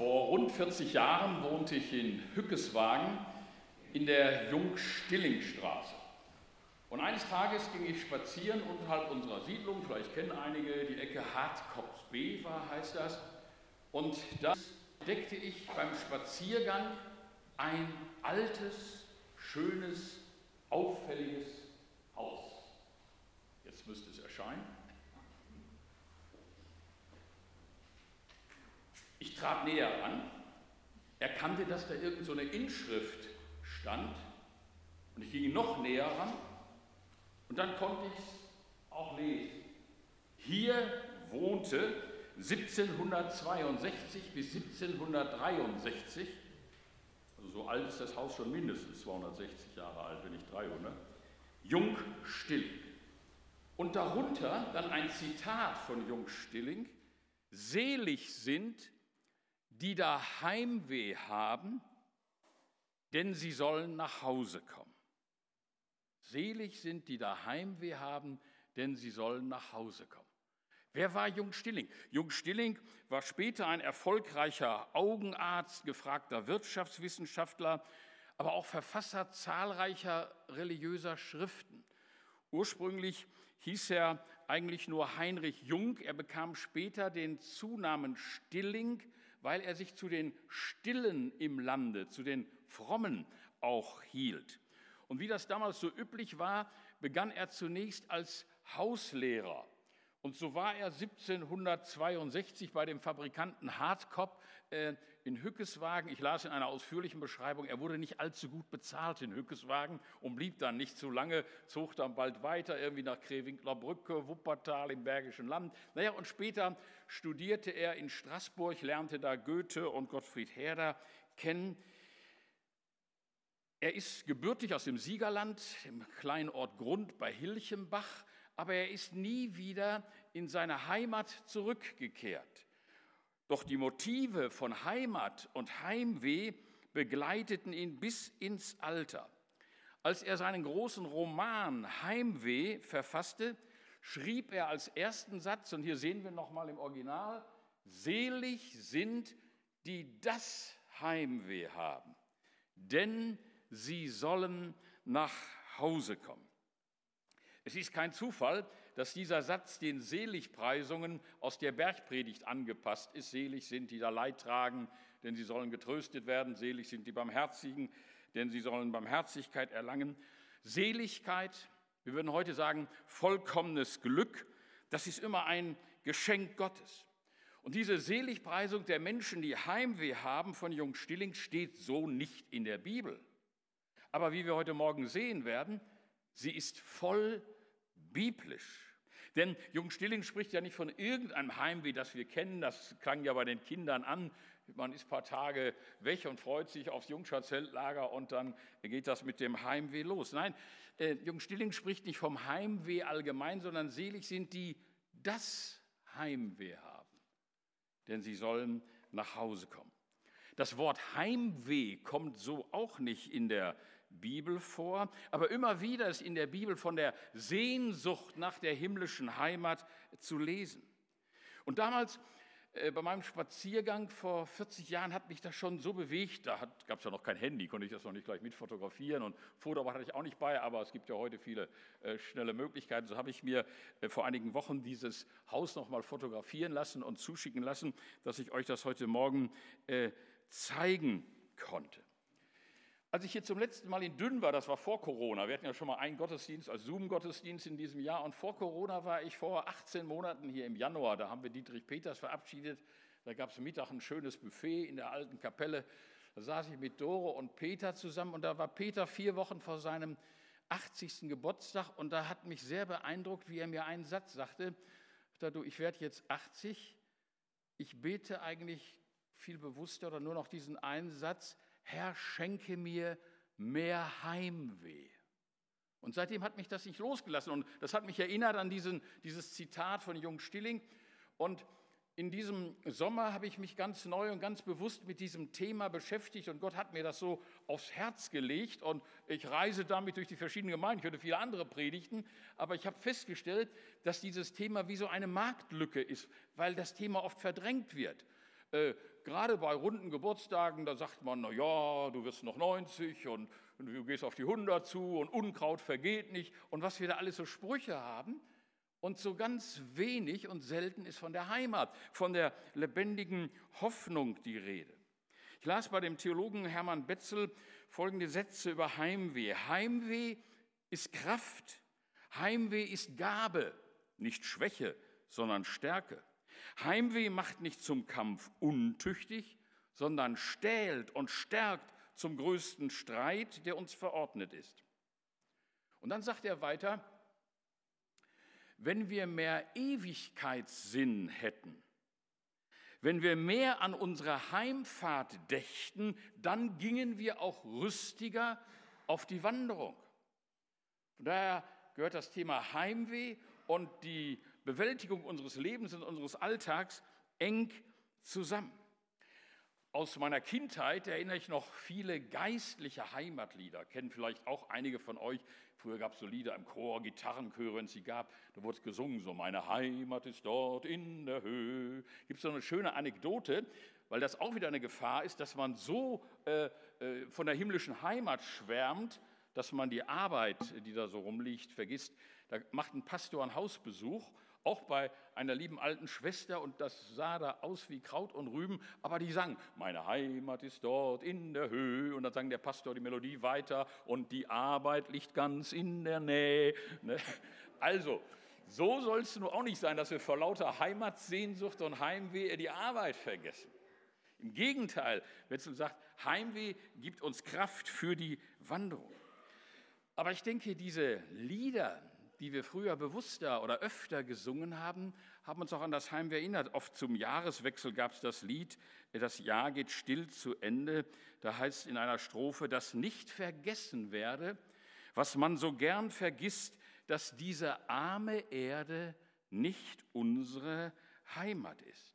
Vor rund 40 Jahren wohnte ich in Hückeswagen in der Jung-Stilling-Straße. Und eines Tages ging ich spazieren unterhalb unserer Siedlung, vielleicht kennen einige, die Ecke Hartkops B war, heißt das. Und da entdeckte ich beim Spaziergang ein altes, schönes, auffälliges Haus. Jetzt müsste es erscheinen. Ich trat näher an, erkannte, dass da irgend so eine Inschrift stand und ich ging noch näher ran und dann konnte ich es auch lesen. Hier wohnte 1762 bis 1763, also so alt ist das Haus schon mindestens 260 Jahre alt, wenn nicht 300, Jung Stilling. Und darunter dann ein Zitat von Jung Stilling, selig sind, die da Heimweh haben, denn sie sollen nach Hause kommen. Selig sind, die da Heimweh haben, denn sie sollen nach Hause kommen. Wer war Jung Stilling? Jung Stilling war später ein erfolgreicher Augenarzt, gefragter Wirtschaftswissenschaftler, aber auch Verfasser zahlreicher religiöser Schriften. Ursprünglich hieß er eigentlich nur Heinrich Jung. Er bekam später den Zunamen Stilling, weil er sich zu den Stillen im Lande, zu den Frommen auch hielt. Und wie das damals so üblich war, begann er zunächst als Hauslehrer. Und so war er 1762 bei dem Fabrikanten Hartkopf äh, in Hückeswagen. Ich las in einer ausführlichen Beschreibung, er wurde nicht allzu gut bezahlt in Hückeswagen und blieb dann nicht zu lange, zog dann bald weiter, irgendwie nach Krewinkler Brücke, Wuppertal im Bergischen Land. Naja, und später studierte er in Straßburg, lernte da Goethe und Gottfried Herder kennen. Er ist gebürtig aus dem Siegerland, im kleinen Ort Grund bei Hilchenbach, aber er ist nie wieder in seine Heimat zurückgekehrt. Doch die Motive von Heimat und Heimweh begleiteten ihn bis ins Alter. Als er seinen großen Roman Heimweh verfasste, schrieb er als ersten Satz, und hier sehen wir nochmal im Original, selig sind, die das Heimweh haben, denn sie sollen nach Hause kommen. Es ist kein Zufall, dass dieser Satz den Seligpreisungen aus der Bergpredigt angepasst ist. Selig sind, die da Leid tragen, denn sie sollen getröstet werden. Selig sind die Barmherzigen, denn sie sollen Barmherzigkeit erlangen. Seligkeit, wir würden heute sagen, vollkommenes Glück, das ist immer ein Geschenk Gottes. Und diese Seligpreisung der Menschen, die Heimweh haben von Jung Stilling, steht so nicht in der Bibel. Aber wie wir heute Morgen sehen werden, sie ist voll biblisch. Denn Jung Stilling spricht ja nicht von irgendeinem Heimweh, das wir kennen, das klang ja bei den Kindern an. Man ist ein paar Tage weg und freut sich aufs Jungschazeltlager und dann geht das mit dem Heimweh los. Nein, äh, Jung Stilling spricht nicht vom Heimweh allgemein, sondern selig sind die, das Heimweh haben, denn sie sollen nach Hause kommen. Das Wort Heimweh kommt so auch nicht in der Bibel vor, aber immer wieder ist in der Bibel von der Sehnsucht nach der himmlischen Heimat zu lesen. Und damals äh, bei meinem Spaziergang vor 40 Jahren hat mich das schon so bewegt. Da gab es ja noch kein Handy, konnte ich das noch nicht gleich mit fotografieren und Foto hatte ich auch nicht bei, aber es gibt ja heute viele äh, schnelle Möglichkeiten. So habe ich mir äh, vor einigen Wochen dieses Haus noch mal fotografieren lassen und zuschicken lassen, dass ich euch das heute Morgen äh, zeigen konnte. Als ich hier zum letzten Mal in Dünn war, das war vor Corona, wir hatten ja schon mal einen Gottesdienst als Zoom-Gottesdienst in diesem Jahr. Und vor Corona war ich vor 18 Monaten hier im Januar, da haben wir Dietrich Peters verabschiedet, da gab es Mittag ein schönes Buffet in der alten Kapelle, da saß ich mit Doro und Peter zusammen. Und da war Peter vier Wochen vor seinem 80. Geburtstag. Und da hat mich sehr beeindruckt, wie er mir einen Satz sagte, du, ich werde jetzt 80, ich bete eigentlich viel bewusster oder nur noch diesen einen Satz, Herr, schenke mir mehr Heimweh. Und seitdem hat mich das nicht losgelassen. Und das hat mich erinnert an diesen, dieses Zitat von Jung Stilling. Und in diesem Sommer habe ich mich ganz neu und ganz bewusst mit diesem Thema beschäftigt und Gott hat mir das so aufs Herz gelegt und ich reise damit durch die verschiedenen Gemeinden. Ich höre viele andere Predigten, aber ich habe festgestellt, dass dieses Thema wie so eine Marktlücke ist, weil das Thema oft verdrängt wird. Gerade bei runden Geburtstagen, da sagt man, na ja, du wirst noch 90 und, und du gehst auf die 100 zu und Unkraut vergeht nicht und was wir da alles so Sprüche haben. Und so ganz wenig und selten ist von der Heimat, von der lebendigen Hoffnung die Rede. Ich las bei dem Theologen Hermann Betzel folgende Sätze über Heimweh. Heimweh ist Kraft. Heimweh ist Gabe, nicht Schwäche, sondern Stärke. Heimweh macht nicht zum Kampf untüchtig, sondern stählt und stärkt zum größten Streit, der uns verordnet ist. Und dann sagt er weiter, wenn wir mehr Ewigkeitssinn hätten, wenn wir mehr an unsere Heimfahrt dächten, dann gingen wir auch rüstiger auf die Wanderung. Von daher gehört das Thema Heimweh und die Bewältigung unseres Lebens und unseres Alltags eng zusammen. Aus meiner Kindheit erinnere ich noch viele geistliche Heimatlieder, kennen vielleicht auch einige von euch. Früher gab es so Lieder im Chor, Gitarrenchöre, wenn es sie gab, da wurde es gesungen, so meine Heimat ist dort in der Höhe. Gibt es so eine schöne Anekdote, weil das auch wieder eine Gefahr ist, dass man so äh, äh, von der himmlischen Heimat schwärmt, dass man die Arbeit, die da so rumliegt, vergisst. Da macht ein Pastor einen Hausbesuch auch bei einer lieben alten Schwester und das sah da aus wie Kraut und Rüben, aber die sang, meine Heimat ist dort in der Höhe und dann sang der Pastor die Melodie weiter und die Arbeit liegt ganz in der Nähe. Ne? Also, so soll es nur auch nicht sein, dass wir vor lauter Heimatsehnsucht und Heimweh die Arbeit vergessen. Im Gegenteil, Wetzel sagt, Heimweh gibt uns Kraft für die Wanderung. Aber ich denke, diese Lieder, die wir früher bewusster oder öfter gesungen haben, haben uns auch an das Heimweh erinnert. Oft zum Jahreswechsel gab es das Lied, das Jahr geht still zu Ende. Da heißt in einer Strophe, dass nicht vergessen werde, was man so gern vergisst, dass diese arme Erde nicht unsere Heimat ist.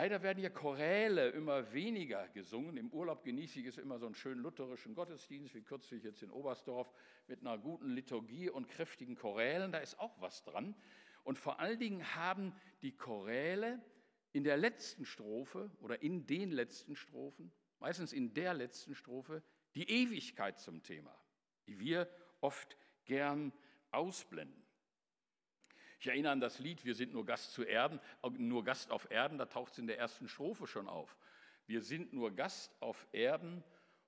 Leider werden hier Choräle immer weniger gesungen. Im Urlaub genieße ich es immer so einen schönen lutherischen Gottesdienst, wie kürzlich jetzt in Oberstdorf, mit einer guten Liturgie und kräftigen Chorälen. Da ist auch was dran. Und vor allen Dingen haben die Choräle in der letzten Strophe oder in den letzten Strophen, meistens in der letzten Strophe, die Ewigkeit zum Thema, die wir oft gern ausblenden. Ich erinnere an das Lied Wir sind nur Gast zu Erden, nur Gast auf Erden, da taucht es in der ersten Strophe schon auf. Wir sind nur Gast auf Erden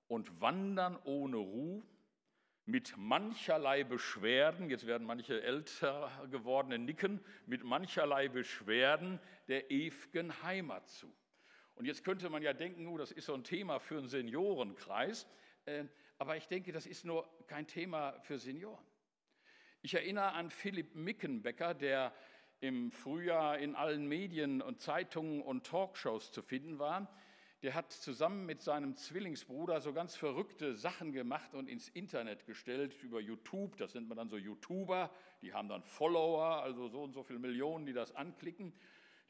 und wandern ohne Ruhe mit mancherlei Beschwerden, jetzt werden manche älter gewordene nicken, mit mancherlei Beschwerden der ewigen Heimat zu. Und jetzt könnte man ja denken, oh, das ist so ein Thema für einen Seniorenkreis, äh, aber ich denke, das ist nur kein Thema für Senioren. Ich erinnere an Philipp Mickenbecker, der im Frühjahr in allen Medien und Zeitungen und Talkshows zu finden war. Der hat zusammen mit seinem Zwillingsbruder so ganz verrückte Sachen gemacht und ins Internet gestellt über YouTube. Das nennt man dann so YouTuber. Die haben dann Follower, also so und so viele Millionen, die das anklicken.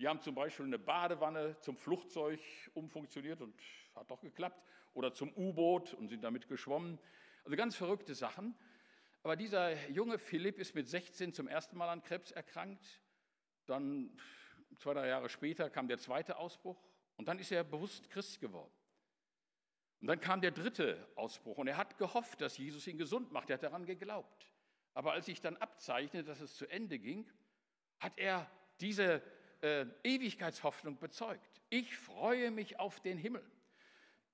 Die haben zum Beispiel eine Badewanne zum Flugzeug umfunktioniert und hat doch geklappt. Oder zum U-Boot und sind damit geschwommen. Also ganz verrückte Sachen. Aber dieser junge Philipp ist mit 16 zum ersten Mal an Krebs erkrankt. Dann zwei, drei Jahre später kam der zweite Ausbruch und dann ist er bewusst Christ geworden. Und dann kam der dritte Ausbruch und er hat gehofft, dass Jesus ihn gesund macht. Er hat daran geglaubt. Aber als sich dann abzeichnete, dass es zu Ende ging, hat er diese äh, Ewigkeitshoffnung bezeugt. Ich freue mich auf den Himmel.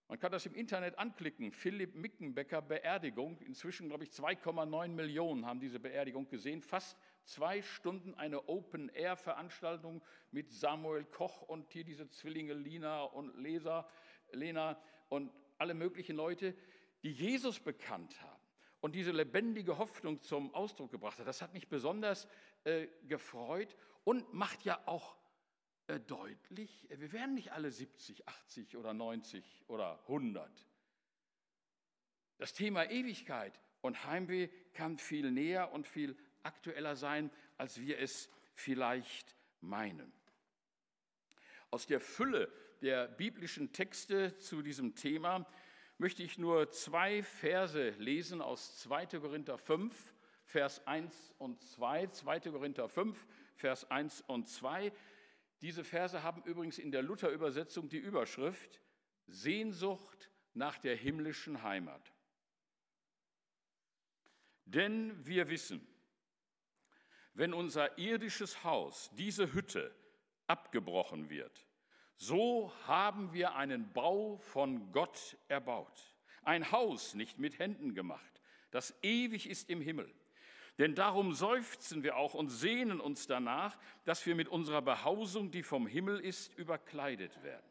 Man kann das im Internet anklicken. Philipp Mickenbecker Beerdigung. Inzwischen, glaube ich, 2,9 Millionen haben diese Beerdigung gesehen. Fast zwei Stunden eine Open-Air-Veranstaltung mit Samuel Koch und hier diese Zwillinge Lina und Lesa, Lena und alle möglichen Leute, die Jesus bekannt haben und diese lebendige Hoffnung zum Ausdruck gebracht hat. Das hat mich besonders äh, gefreut und macht ja auch deutlich, äh, wir werden nicht alle 70, 80 oder 90 oder 100. Das Thema Ewigkeit und Heimweh kann viel näher und viel aktueller sein, als wir es vielleicht meinen. Aus der Fülle der biblischen Texte zu diesem Thema möchte ich nur zwei Verse lesen aus 2. Korinther 5, Vers 1 und 2. 2. Korinther 5, Vers 1 und 2 Diese Verse haben übrigens in der Luther-Übersetzung die Überschrift Sehnsucht nach der himmlischen Heimat. Denn wir wissen, wenn unser irdisches Haus, diese Hütte, abgebrochen wird, so haben wir einen Bau von Gott erbaut, ein Haus nicht mit Händen gemacht, das ewig ist im Himmel. Denn darum seufzen wir auch und sehnen uns danach, dass wir mit unserer Behausung, die vom Himmel ist, überkleidet werden.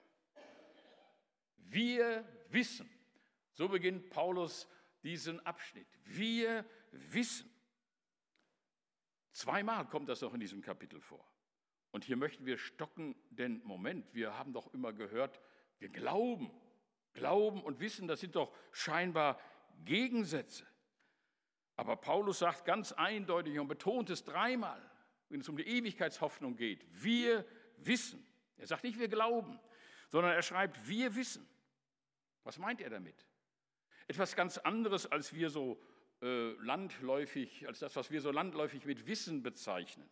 Wir wissen, so beginnt Paulus diesen Abschnitt, wir wissen. Zweimal kommt das noch in diesem Kapitel vor. Und hier möchten wir stocken, denn Moment, wir haben doch immer gehört, wir glauben. Glauben und Wissen, das sind doch scheinbar Gegensätze. Aber Paulus sagt ganz eindeutig und betont es dreimal, wenn es um die Ewigkeitshoffnung geht, wir wissen. Er sagt nicht, wir glauben, sondern er schreibt, wir wissen. Was meint er damit? Etwas ganz anderes, als wir so äh, landläufig, als das, was wir so landläufig mit Wissen bezeichnen.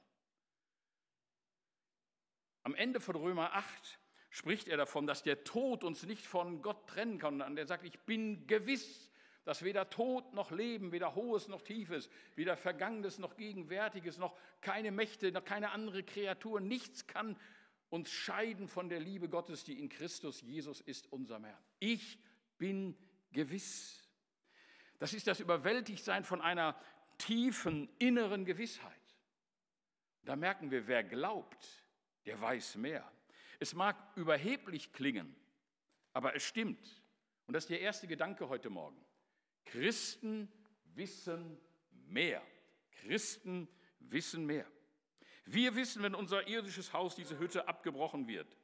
Am Ende von Römer 8 spricht er davon, dass der Tod uns nicht von Gott trennen kann. Und er sagt, ich bin gewiss, dass weder Tod noch Leben, weder Hohes noch Tiefes, weder Vergangenes noch Gegenwärtiges, noch keine Mächte, noch keine andere Kreatur, nichts kann uns scheiden von der Liebe Gottes, die in Christus Jesus ist, unserem Herrn. Ich bin gewiss. Das ist das Überwältigtsein von einer tiefen inneren Gewissheit. Da merken wir, wer glaubt, der weiß mehr. Es mag überheblich klingen, aber es stimmt. Und das ist der erste Gedanke heute Morgen. Christen wissen mehr. Christen wissen mehr. Wir wissen, wenn unser irdisches Haus, diese Hütte, abgebrochen wird.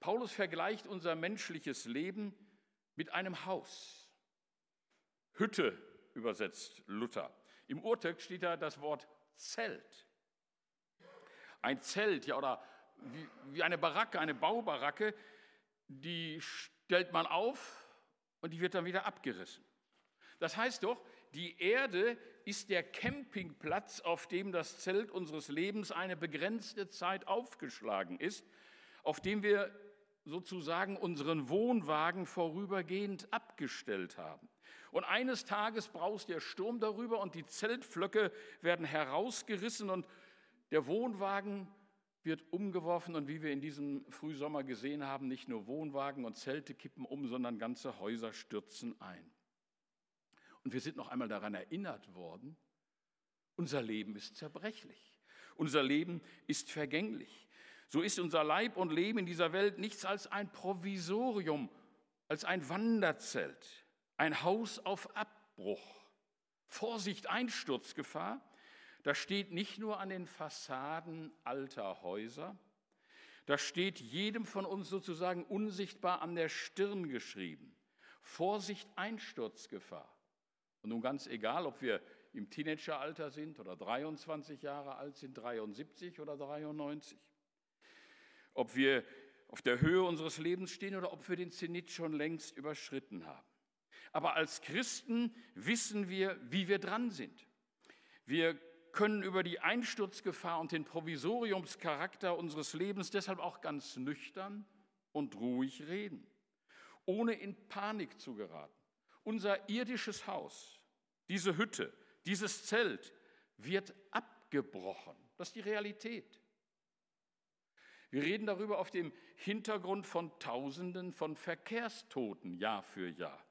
Paulus vergleicht unser menschliches Leben mit einem Haus. Hütte übersetzt Luther. Im Urtext steht da das Wort Zelt. Ein Zelt, ja, oder wie, eine Baracke, eine Baubaracke, die stellt man auf und die wird dann wieder abgerissen. Das heißt doch, die Erde ist der Campingplatz, auf dem das Zelt unseres Lebens eine begrenzte Zeit aufgeschlagen ist, auf dem wir sozusagen unseren Wohnwagen vorübergehend abgestellt haben. Und eines Tages braust der Sturm darüber und die Zeltflöcke werden herausgerissen und der Wohnwagen wird umgeworfen und wie wir in diesem Frühsommer gesehen haben, nicht nur Wohnwagen und Zelte kippen um, sondern ganze Häuser stürzen ein. Und wir sind noch einmal daran erinnert worden, unser Leben ist zerbrechlich. Unser Leben ist vergänglich. So ist unser Leib und Leben in dieser Welt nichts als ein Provisorium, als ein Wanderzelt, ein Haus auf Abbruch. Vorsicht, Einsturzgefahr. Das steht nicht nur an den Fassaden alter Häuser, das steht jedem von uns sozusagen unsichtbar an der Stirn geschrieben. Vorsicht, Einsturzgefahr. Und nun ganz egal, ob wir im Teenageralter sind oder 23 Jahre alt sind, 73 oder 93. Ob wir auf der Höhe unseres Lebens stehen oder ob wir den Zenit schon längst überschritten haben. Aber als Christen wissen wir, wie wir dran sind. Wir können über die Einsturzgefahr und den Provisoriumscharakter unseres Lebens deshalb auch ganz nüchtern und ruhig reden, ohne in Panik zu geraten. Unser irdisches Haus, diese Hütte, dieses Zelt wird abgebrochen. Das ist die Realität. Wir reden darüber auf dem Hintergrund von Tausenden von Verkehrstoten Jahr für Jahr.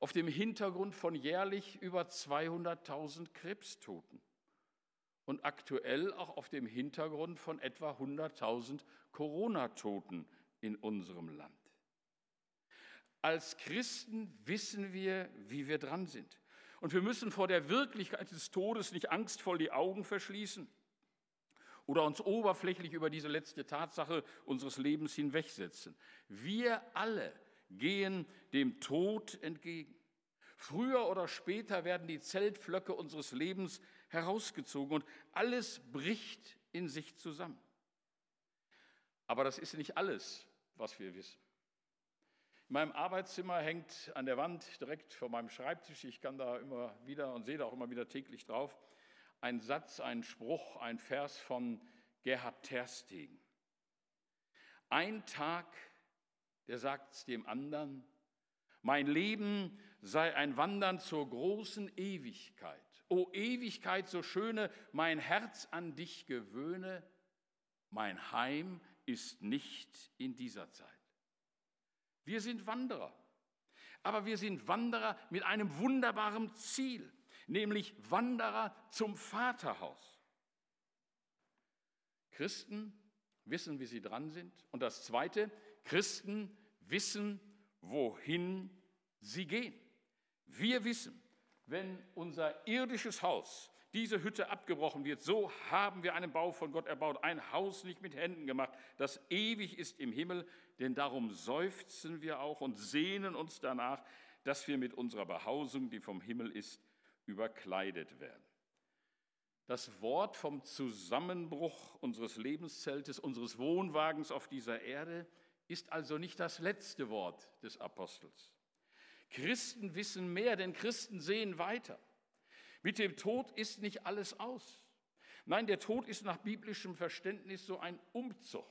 Auf dem Hintergrund von jährlich über 200.000 Krebstoten. Und aktuell auch auf dem Hintergrund von etwa 100.000 Corona-Toten in unserem Land. Als Christen wissen wir, wie wir dran sind. Und wir müssen vor der Wirklichkeit des Todes nicht angstvoll die Augen verschließen oder uns oberflächlich über diese letzte Tatsache unseres Lebens hinwegsetzen. Wir alle gehen dem Tod entgegen. Früher oder später werden die Zeltflöcke unseres Lebens herausgezogen und alles bricht in sich zusammen. Aber das ist nicht alles, was wir wissen. In meinem Arbeitszimmer hängt an der Wand direkt vor meinem Schreibtisch, ich kann da immer wieder und sehe da auch immer wieder täglich drauf, ein Satz, ein Spruch, ein Vers von Gerhard Terstegen. Ein Tag, der sagt es dem anderen, mein Leben sei ein Wandern zur großen Ewigkeit. O Ewigkeit, so schöne, mein Herz an dich gewöhne, mein Heim ist nicht in dieser Zeit. Wir sind Wanderer, aber wir sind Wanderer mit einem wunderbaren Ziel, nämlich Wanderer zum Vaterhaus. Christen wissen, wie sie dran sind. Und das Zweite, Christen wissen, wohin sie gehen. Wir wissen, wenn unser irdisches Haus, diese Hütte abgebrochen wird, so haben wir einen Bau von Gott erbaut, ein Haus nicht mit Händen gemacht, das ewig ist im Himmel, denn darum seufzen wir auch und sehnen uns danach, dass wir mit unserer Behausung, die vom Himmel ist, überkleidet werden. Das Wort vom Zusammenbruch unseres Lebenszeltes, unseres Wohnwagens auf dieser Erde ist also nicht das letzte Wort des Apostels. Christen wissen mehr, denn Christen sehen weiter. Mit dem Tod ist nicht alles aus. Nein, der Tod ist nach biblischem Verständnis so ein Umzug.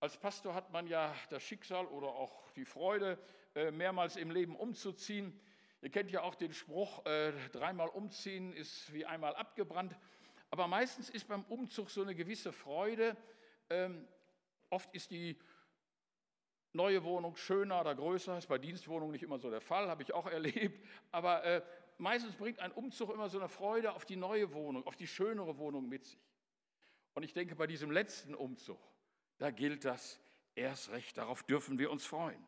Als Pastor hat man ja das Schicksal oder auch die Freude, äh, mehrmals im Leben umzuziehen. Ihr kennt ja auch den Spruch, äh, dreimal umziehen ist wie einmal abgebrannt. Aber meistens ist beim Umzug so eine gewisse Freude. Ähm, oft ist die neue Wohnung schöner oder größer, ist bei Dienstwohnungen nicht immer so der Fall, habe ich auch erlebt. Aber äh, meistens bringt ein Umzug immer so eine Freude auf die neue Wohnung, auf die schönere Wohnung mit sich. Und ich denke, bei diesem letzten Umzug, da gilt das erst recht, darauf dürfen wir uns freuen.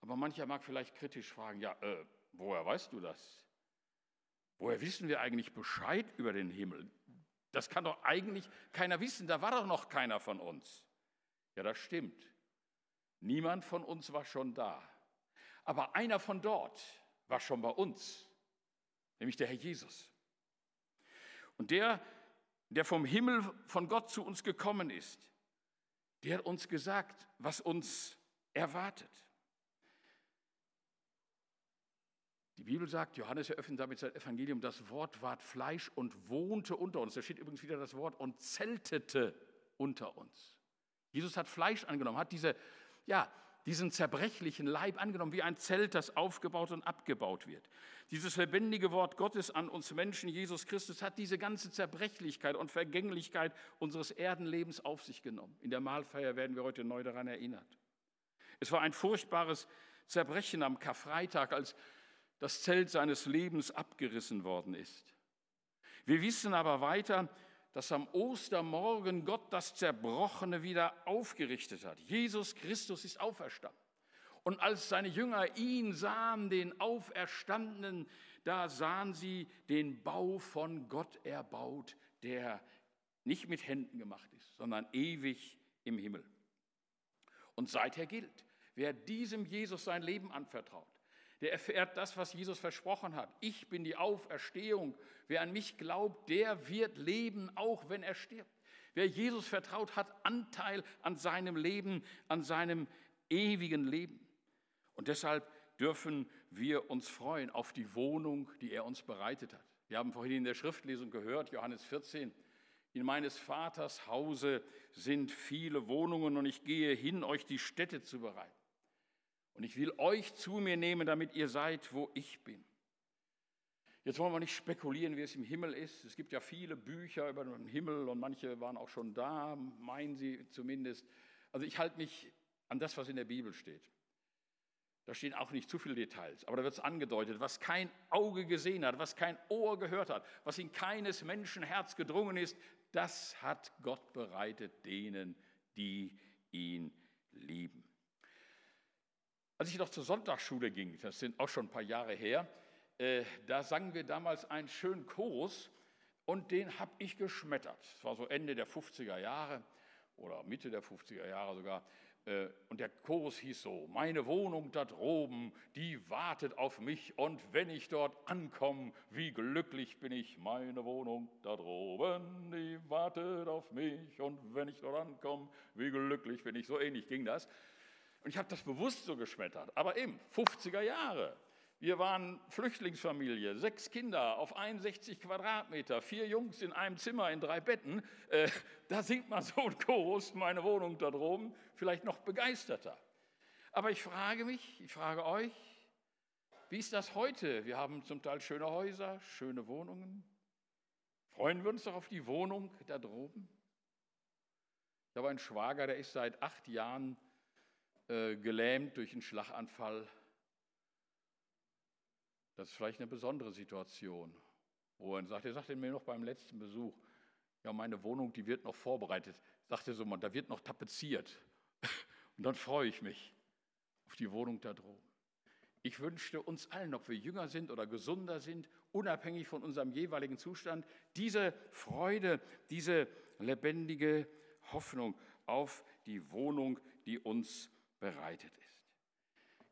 Aber mancher mag vielleicht kritisch fragen, ja, äh, woher weißt du das? Woher wissen wir eigentlich Bescheid über den Himmel? Das kann doch eigentlich keiner wissen, da war doch noch keiner von uns. Ja, das stimmt. Niemand von uns war schon da. Aber einer von dort war schon bei uns, nämlich der Herr Jesus. Und der, der vom Himmel von Gott zu uns gekommen ist, der hat uns gesagt, was uns erwartet. Die Bibel sagt, Johannes eröffnet damit sein Evangelium, das Wort ward Fleisch und wohnte unter uns. Da steht übrigens wieder das Wort und zeltete unter uns. Jesus hat Fleisch angenommen, hat diese ja, diesen zerbrechlichen Leib angenommen, wie ein Zelt, das aufgebaut und abgebaut wird. Dieses lebendige Wort Gottes an uns Menschen, Jesus Christus, hat diese ganze Zerbrechlichkeit und Vergänglichkeit unseres Erdenlebens auf sich genommen. In der Mahlfeier werden wir heute neu daran erinnert. Es war ein furchtbares Zerbrechen am Karfreitag, als das Zelt seines Lebens abgerissen worden ist. Wir wissen aber weiter, dass am Ostermorgen Gott das Zerbrochene wieder aufgerichtet hat. Jesus Christus ist auferstanden. Und als seine Jünger ihn sahen, den Auferstandenen, da sahen sie den Bau von Gott erbaut, der nicht mit Händen gemacht ist, sondern ewig im Himmel. Und seither gilt, wer diesem Jesus sein Leben anvertraut, der erfährt das, was Jesus versprochen hat. Ich bin die Auferstehung. Wer an mich glaubt, der wird leben, auch wenn er stirbt. Wer Jesus vertraut, hat Anteil an seinem Leben, an seinem ewigen Leben. Und deshalb dürfen wir uns freuen auf die Wohnung, die er uns bereitet hat. Wir haben vorhin in der Schriftlesung gehört, Johannes 14, in meines Vaters Hause sind viele Wohnungen und ich gehe hin, euch die Städte zu bereiten. Und ich will euch zu mir nehmen, damit ihr seid, wo ich bin. Jetzt wollen wir nicht spekulieren, wie es im Himmel ist. Es gibt ja viele Bücher über den Himmel und manche waren auch schon da, meinen sie zumindest. Also ich halte mich an das, was in der Bibel steht. Da stehen auch nicht zu viele Details, aber da wird es angedeutet, was kein Auge gesehen hat, was kein Ohr gehört hat, was in keines Menschen Herz gedrungen ist, das hat Gott bereitet denen, die ihn lieben. Als ich noch zur Sonntagsschule ging, das sind auch schon ein paar Jahre her, äh, da sangen wir damals einen schönen Chorus und den habe ich geschmettert. Das war so Ende der 50er Jahre oder Mitte der 50er Jahre sogar. Äh, und der Chorus hieß so, meine Wohnung da droben, die wartet auf mich und wenn ich dort ankomme, wie glücklich bin ich, meine Wohnung da droben, die wartet auf mich und wenn ich dort ankomme, wie glücklich bin ich. So ähnlich ging das. Und ich habe das bewusst so geschmettert. Aber eben, 50er Jahre. Wir waren Flüchtlingsfamilie, sechs Kinder auf 61 Quadratmeter, vier Jungs in einem Zimmer in drei Betten. Äh, da singt man so ein Chorus, meine Wohnung da droben, vielleicht noch begeisterter. Aber ich frage mich, ich frage euch, wie ist das heute? Wir haben zum Teil schöne Häuser, schöne Wohnungen. Freuen wir uns doch auf die Wohnung da droben? Ich habe einen Schwager, der ist seit acht Jahren äh, gelähmt durch einen Schlaganfall das ist vielleicht eine besondere Situation, wo er sagt, er sagte mir noch beim letzten Besuch, ja, meine Wohnung, die wird noch vorbereitet. Sagte so mal, da wird noch tapeziert. Und dann freue ich mich auf die Wohnung da droben. Ich wünschte uns allen, ob wir jünger sind oder gesunder sind, unabhängig von unserem jeweiligen Zustand, diese Freude, diese lebendige Hoffnung auf die Wohnung, die uns bereitet ist.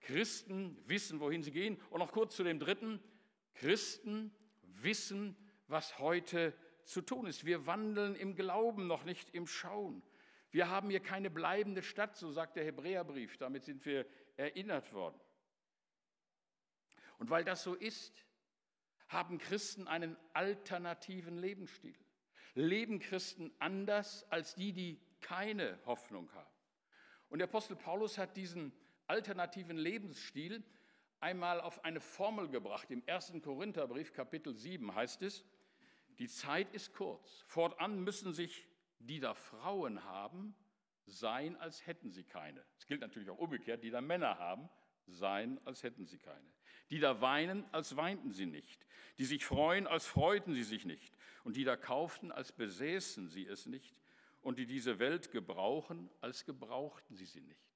Christen wissen, wohin sie gehen. Und noch kurz zu dem dritten. Christen wissen, was heute zu tun ist. Wir wandeln im Glauben, noch nicht im Schauen. Wir haben hier keine bleibende Stadt, so sagt der Hebräerbrief. Damit sind wir erinnert worden. Und weil das so ist, haben Christen einen alternativen Lebensstil. Leben Christen anders als die, die keine Hoffnung haben. Und der Apostel Paulus hat diesen alternativen Lebensstil einmal auf eine Formel gebracht. Im 1. Korintherbrief Kapitel 7 heißt es, die Zeit ist kurz. Fortan müssen sich die da Frauen haben, sein, als hätten sie keine. Es gilt natürlich auch umgekehrt, die da Männer haben, sein, als hätten sie keine. Die da weinen, als weinten sie nicht. Die sich freuen, als freuten sie sich nicht. Und die da kauften, als besäßen sie es nicht. Und die diese Welt gebrauchen, als gebrauchten sie sie nicht.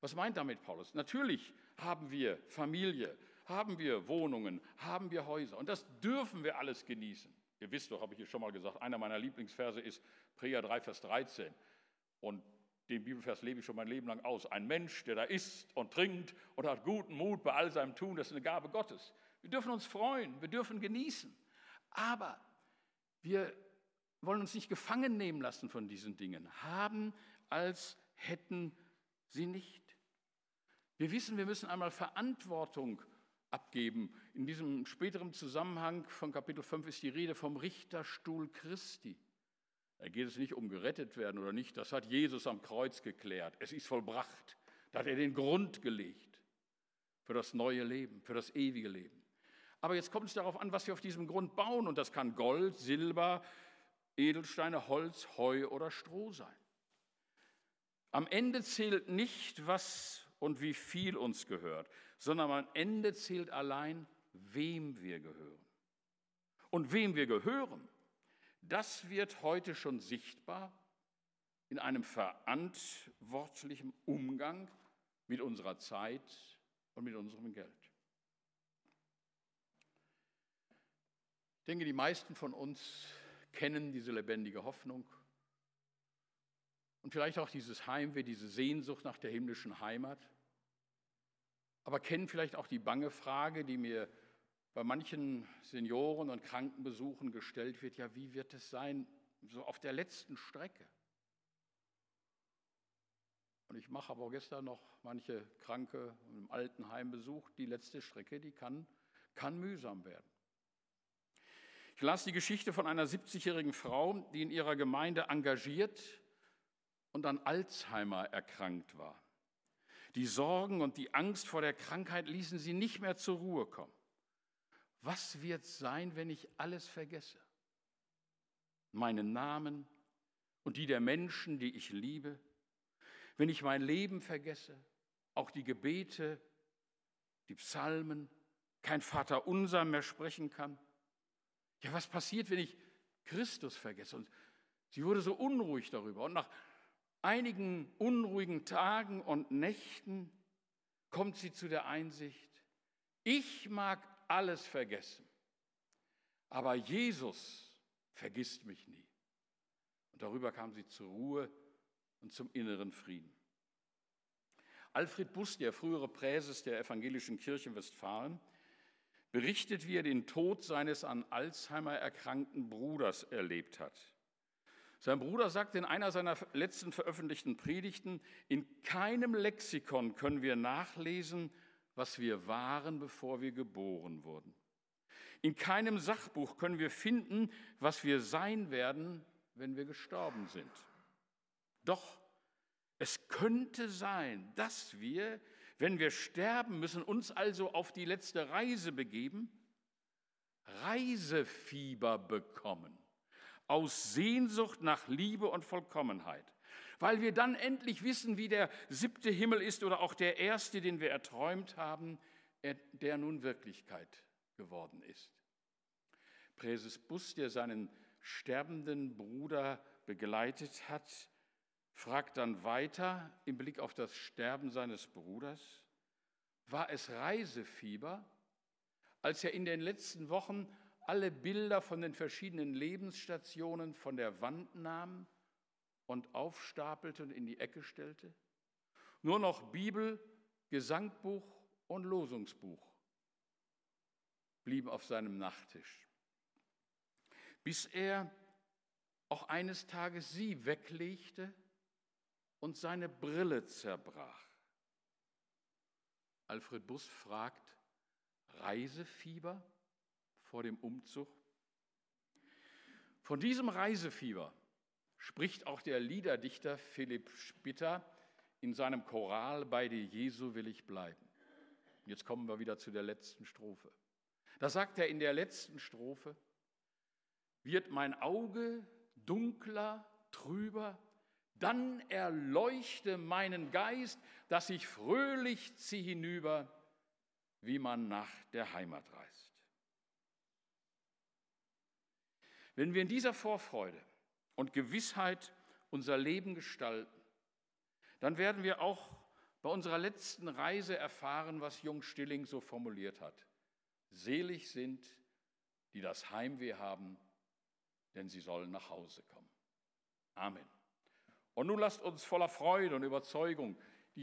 Was meint damit Paulus? Natürlich haben wir Familie, haben wir Wohnungen, haben wir Häuser und das dürfen wir alles genießen. Ihr wisst doch, habe ich hier schon mal gesagt, einer meiner Lieblingsverse ist Prea 3, Vers 13. Und den Bibelvers lebe ich schon mein Leben lang aus. Ein Mensch, der da isst und trinkt und hat guten Mut bei all seinem Tun, das ist eine Gabe Gottes. Wir dürfen uns freuen, wir dürfen genießen. Aber wir wollen uns nicht gefangen nehmen lassen von diesen Dingen. Haben, als hätten sie nicht. Wir wissen, wir müssen einmal Verantwortung abgeben. In diesem späteren Zusammenhang von Kapitel 5 ist die Rede vom Richterstuhl Christi. Da geht es nicht um gerettet werden oder nicht, das hat Jesus am Kreuz geklärt. Es ist vollbracht. Da hat er den Grund gelegt für das neue Leben, für das ewige Leben. Aber jetzt kommt es darauf an, was wir auf diesem Grund bauen. Und das kann Gold, Silber, Edelsteine, Holz, Heu oder Stroh sein. Am Ende zählt nicht, was und wie viel uns gehört, sondern am Ende zählt allein, wem wir gehören. Und wem wir gehören, das wird heute schon sichtbar in einem verantwortlichen Umgang mit unserer Zeit und mit unserem Geld. Ich denke, die meisten von uns kennen diese lebendige Hoffnung und vielleicht auch dieses Heimweh, diese Sehnsucht nach der himmlischen Heimat. Aber kennen vielleicht auch die bange Frage, die mir bei manchen Senioren und Krankenbesuchen gestellt wird, ja, wie wird es sein, so auf der letzten Strecke? Und ich mache aber gestern noch manche Kranke im Altenheim besucht. Die letzte Strecke, die kann, kann mühsam werden. Ich las die Geschichte von einer 70-jährigen Frau, die in ihrer Gemeinde engagiert und an Alzheimer erkrankt war. Die Sorgen und die Angst vor der Krankheit ließen sie nicht mehr zur Ruhe kommen. Was wird sein, wenn ich alles vergesse? Meinen Namen und die der Menschen, die ich liebe? Wenn ich mein Leben vergesse, auch die Gebete, die Psalmen, kein Vater unser mehr sprechen kann? Ja, was passiert, wenn ich Christus vergesse? Und sie wurde so unruhig darüber. Und nach einigen unruhigen Tagen und Nächten kommt sie zu der Einsicht, ich mag alles vergessen, aber Jesus vergisst mich nie. Und darüber kam sie zur Ruhe und zum inneren Frieden. Alfred Buss, der frühere Präses der evangelischen Kirche in Westfalen, berichtet, wie er den Tod seines an Alzheimer erkrankten Bruders erlebt hat. Sein Bruder sagt in einer seiner letzten veröffentlichten Predigten, in keinem Lexikon können wir nachlesen, was wir waren, bevor wir geboren wurden. In keinem Sachbuch können wir finden, was wir sein werden, wenn wir gestorben sind. Doch es könnte sein, dass wir, wenn wir sterben müssen, uns also auf die letzte Reise begeben, Reisefieber bekommen, aus Sehnsucht nach Liebe und Vollkommenheit, weil wir dann endlich wissen, wie der siebte Himmel ist oder auch der erste, den wir erträumt haben, der nun Wirklichkeit geworden ist. Präses Bus, der seinen sterbenden Bruder begleitet hat, fragt dann weiter im Blick auf das Sterben seines Bruders, war es Reisefieber, als er in den letzten Wochen alle Bilder von den verschiedenen Lebensstationen von der Wand nahm und aufstapelte und in die Ecke stellte? Nur noch Bibel, Gesangbuch und Losungsbuch blieben auf seinem Nachttisch, bis er auch eines Tages sie weglegte und seine Brille zerbrach. Alfred Bus fragt, Reisefieber vor dem Umzug? Von diesem Reisefieber spricht auch der Liederdichter Philipp Spitter in seinem Choral Bei dir Jesu will ich bleiben. Jetzt kommen wir wieder zu der letzten Strophe. Da sagt er in der letzten Strophe, wird mein Auge dunkler, trüber, dann erleuchte meinen Geist, dass ich fröhlich zieh hinüber, wie man nach der Heimat reist. Wenn wir in dieser Vorfreude und Gewissheit unser Leben gestalten, dann werden wir auch bei unserer letzten Reise erfahren, was Jung Stilling so formuliert hat. Selig sind, die das Heimweh haben, denn sie sollen nach Hause kommen. Amen. Und nun lasst uns voller Freude und Überzeugung